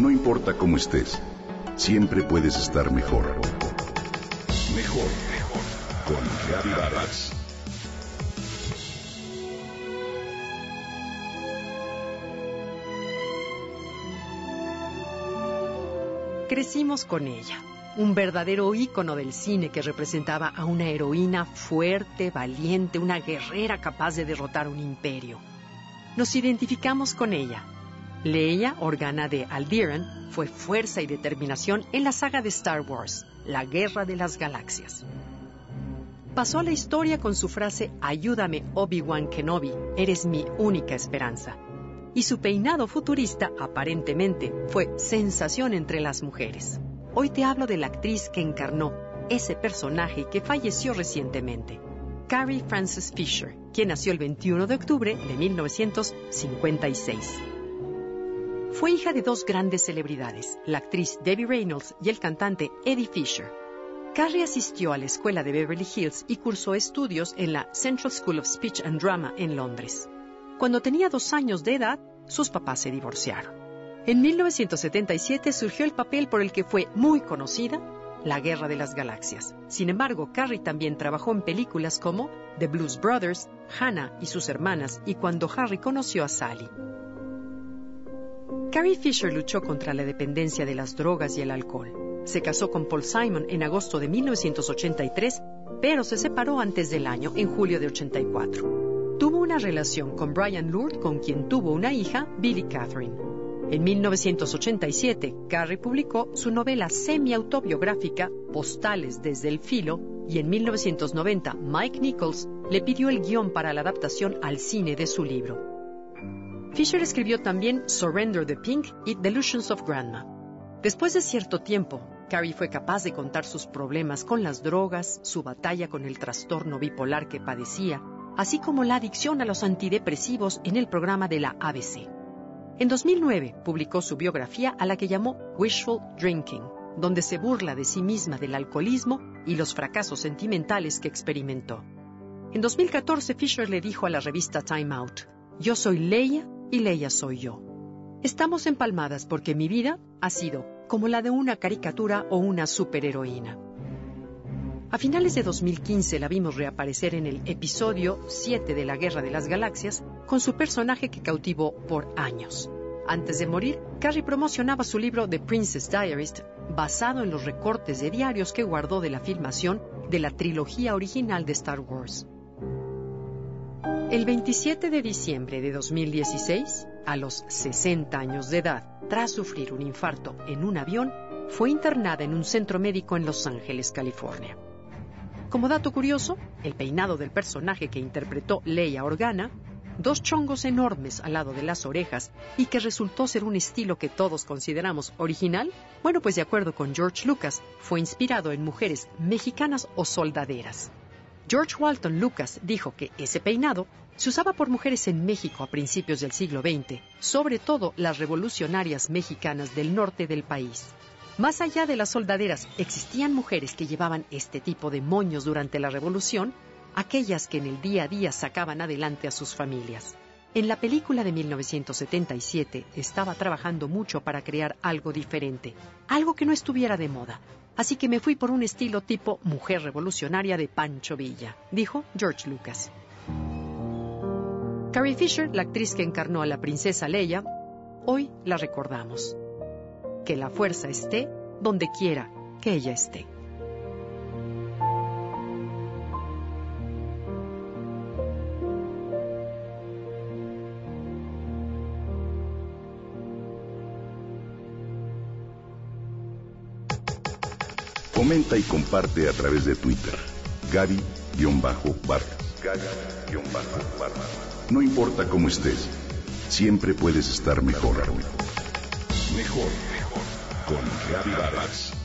No importa cómo estés, siempre puedes estar mejor. Mejor, mejor. Con Reavivadas. Crecimos con ella, un verdadero ícono del cine que representaba a una heroína fuerte, valiente, una guerrera capaz de derrotar un imperio. Nos identificamos con ella. Leia, Organa de Alderan, fue fuerza y determinación en la saga de Star Wars, La Guerra de las Galaxias. Pasó a la historia con su frase Ayúdame, Obi-Wan Kenobi, eres mi única esperanza y su peinado futurista aparentemente fue sensación entre las mujeres. Hoy te hablo de la actriz que encarnó ese personaje que falleció recientemente, Carrie Frances Fisher, quien nació el 21 de octubre de 1956. Fue hija de dos grandes celebridades, la actriz Debbie Reynolds y el cantante Eddie Fisher. Carrie asistió a la escuela de Beverly Hills y cursó estudios en la Central School of Speech and Drama en Londres. Cuando tenía dos años de edad, sus papás se divorciaron. En 1977 surgió el papel por el que fue muy conocida, La Guerra de las Galaxias. Sin embargo, Carrie también trabajó en películas como The Blues Brothers, Hannah y sus hermanas y cuando Harry conoció a Sally. Carrie Fisher luchó contra la dependencia de las drogas y el alcohol. Se casó con Paul Simon en agosto de 1983, pero se separó antes del año, en julio de 84. Tuvo una relación con Brian Lourdes, con quien tuvo una hija, Billy Catherine. En 1987, Carrie publicó su novela semi-autobiográfica Postales desde el filo y en 1990 Mike Nichols le pidió el guion para la adaptación al cine de su libro. Fisher escribió también Surrender the Pink y Delusions of Grandma. Después de cierto tiempo, Carrie fue capaz de contar sus problemas con las drogas, su batalla con el trastorno bipolar que padecía así como la adicción a los antidepresivos en el programa de la ABC. En 2009 publicó su biografía a la que llamó Wishful Drinking, donde se burla de sí misma del alcoholismo y los fracasos sentimentales que experimentó. En 2014 Fisher le dijo a la revista Time Out, Yo soy Leia y Leia soy yo. Estamos empalmadas porque mi vida ha sido como la de una caricatura o una superheroína. A finales de 2015 la vimos reaparecer en el episodio 7 de la Guerra de las Galaxias con su personaje que cautivó por años. Antes de morir, Carrie promocionaba su libro The Princess Diarist, basado en los recortes de diarios que guardó de la filmación de la trilogía original de Star Wars. El 27 de diciembre de 2016, a los 60 años de edad, tras sufrir un infarto en un avión, fue internada en un centro médico en Los Ángeles, California. Como dato curioso, el peinado del personaje que interpretó Leia Organa, dos chongos enormes al lado de las orejas y que resultó ser un estilo que todos consideramos original, bueno, pues de acuerdo con George Lucas, fue inspirado en mujeres mexicanas o soldaderas. George Walton Lucas dijo que ese peinado se usaba por mujeres en México a principios del siglo XX, sobre todo las revolucionarias mexicanas del norte del país. Más allá de las soldaderas, existían mujeres que llevaban este tipo de moños durante la Revolución, aquellas que en el día a día sacaban adelante a sus familias. En la película de 1977 estaba trabajando mucho para crear algo diferente, algo que no estuviera de moda. Así que me fui por un estilo tipo mujer revolucionaria de Pancho Villa, dijo George Lucas. Carrie Fisher, la actriz que encarnó a la princesa Leia, hoy la recordamos que la fuerza esté donde quiera que ella esté. Comenta y comparte a través de Twitter. Gaby-Vargas. No importa cómo estés, siempre puedes estar mejor. Mejor con Gaby Vargas.